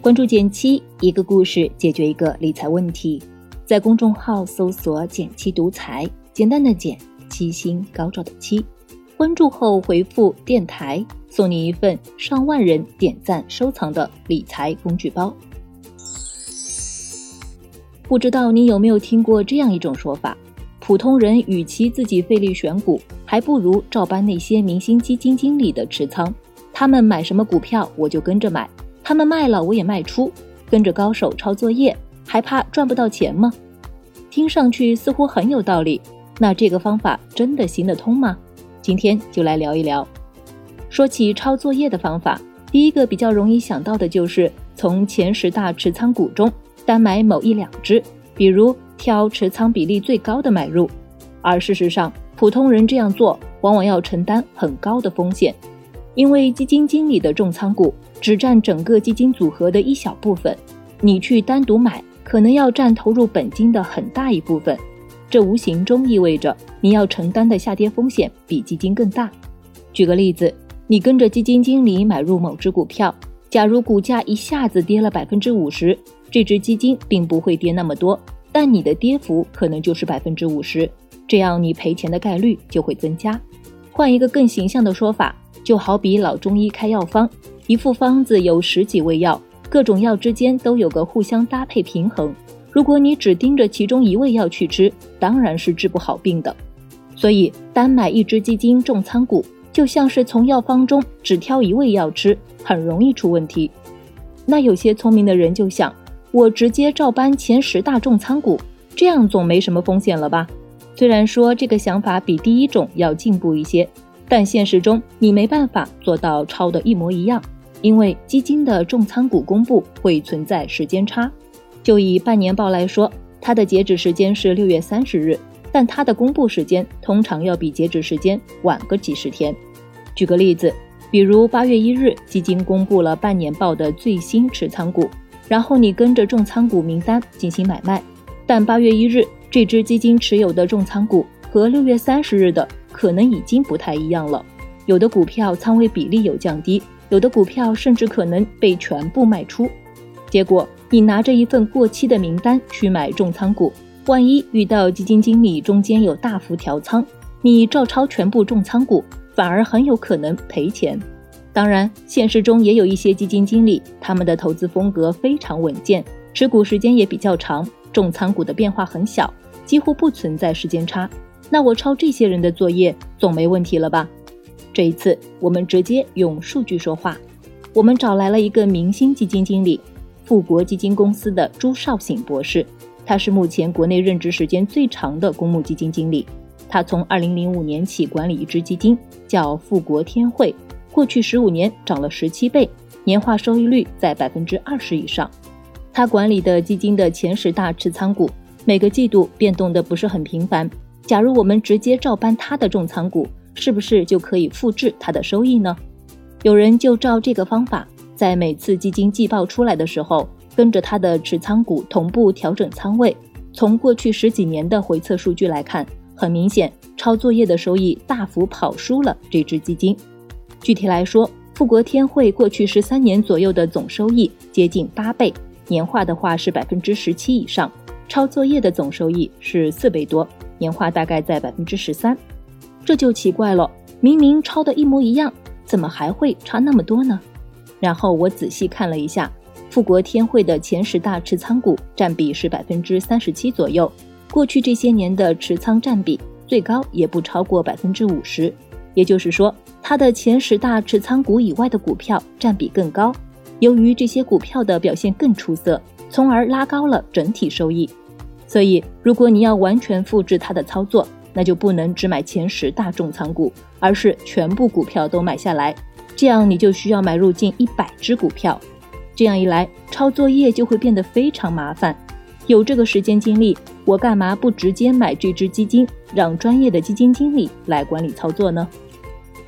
关注减七，一个故事解决一个理财问题。在公众号搜索“减七独裁，简单的减，七星高照的七。关注后回复“电台”，送你一份上万人点赞收藏的理财工具包。不知道你有没有听过这样一种说法：普通人与其自己费力选股，还不如照搬那些明星基金经理的持仓。他们买什么股票，我就跟着买；他们卖了，我也卖出。跟着高手抄作业，还怕赚不到钱吗？听上去似乎很有道理。那这个方法真的行得通吗？今天就来聊一聊。说起抄作业的方法，第一个比较容易想到的就是从前十大持仓股中。单买某一两只，比如挑持仓比例最高的买入，而事实上，普通人这样做往往要承担很高的风险，因为基金经理的重仓股只占整个基金组合的一小部分，你去单独买，可能要占投入本金的很大一部分，这无形中意味着你要承担的下跌风险比基金更大。举个例子，你跟着基金经理买入某只股票，假如股价一下子跌了百分之五十。这只基金并不会跌那么多，但你的跌幅可能就是百分之五十，这样你赔钱的概率就会增加。换一个更形象的说法，就好比老中医开药方，一副方子有十几味药，各种药之间都有个互相搭配平衡。如果你只盯着其中一味药去吃，当然是治不好病的。所以，单买一只基金重仓股，就像是从药方中只挑一味药吃，很容易出问题。那有些聪明的人就想。我直接照搬前十大重仓股，这样总没什么风险了吧？虽然说这个想法比第一种要进步一些，但现实中你没办法做到抄的一模一样，因为基金的重仓股公布会存在时间差。就以半年报来说，它的截止时间是六月三十日，但它的公布时间通常要比截止时间晚个几十天。举个例子，比如八月一日，基金公布了半年报的最新持仓股。然后你跟着重仓股名单进行买卖，但八月一日这只基金持有的重仓股和六月三十日的可能已经不太一样了，有的股票仓位比例有降低，有的股票甚至可能被全部卖出。结果你拿着一份过期的名单去买重仓股，万一遇到基金经理中间有大幅调仓，你照抄全部重仓股，反而很有可能赔钱。当然，现实中也有一些基金经理，他们的投资风格非常稳健，持股时间也比较长，重仓股的变化很小，几乎不存在时间差。那我抄这些人的作业总没问题了吧？这一次我们直接用数据说话，我们找来了一个明星基金经理，富国基金公司的朱少醒博士，他是目前国内任职时间最长的公募基金经理，他从2005年起管理一支基金，叫富国天惠。过去十五年涨了十七倍，年化收益率在百分之二十以上。他管理的基金的前十大持仓股，每个季度变动的不是很频繁。假如我们直接照搬他的重仓股，是不是就可以复制他的收益呢？有人就照这个方法，在每次基金季报出来的时候，跟着他的持仓股同步调整仓位。从过去十几年的回测数据来看，很明显，抄作业的收益大幅跑输了这只基金。具体来说，富国天惠过去十三年左右的总收益接近八倍，年化的话是百分之十七以上。抄作业的总收益是四倍多，年化大概在百分之十三。这就奇怪了，明明抄的一模一样，怎么还会差那么多呢？然后我仔细看了一下，富国天惠的前十大持仓股占比是百分之三十七左右，过去这些年的持仓占比最高也不超过百分之五十。也就是说，它的前十大持仓股以外的股票占比更高。由于这些股票的表现更出色，从而拉高了整体收益。所以，如果你要完全复制它的操作，那就不能只买前十大重仓股，而是全部股票都买下来。这样你就需要买入近一百只股票。这样一来，抄作业就会变得非常麻烦。有这个时间精力，我干嘛不直接买这只基金，让专业的基金经理来管理操作呢？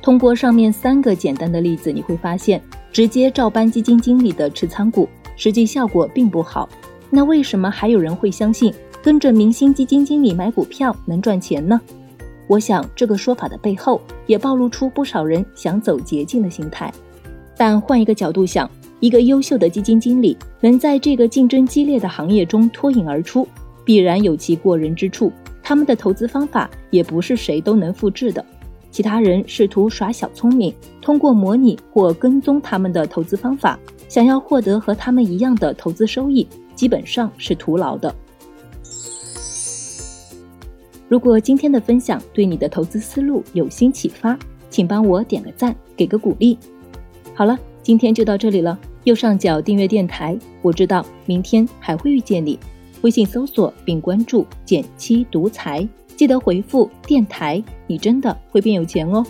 通过上面三个简单的例子，你会发现，直接照搬基金经理的持仓股，实际效果并不好。那为什么还有人会相信跟着明星基金经理买股票能赚钱呢？我想这个说法的背后，也暴露出不少人想走捷径的心态。但换一个角度想，一个优秀的基金经理能在这个竞争激烈的行业中脱颖而出，必然有其过人之处。他们的投资方法也不是谁都能复制的。其他人试图耍小聪明，通过模拟或跟踪他们的投资方法，想要获得和他们一样的投资收益，基本上是徒劳的。如果今天的分享对你的投资思路有新启发，请帮我点个赞，给个鼓励。好了，今天就到这里了。右上角订阅电台，我知道明天还会遇见你。微信搜索并关注“减七独裁”。记得回复“电台”，你真的会变有钱哦。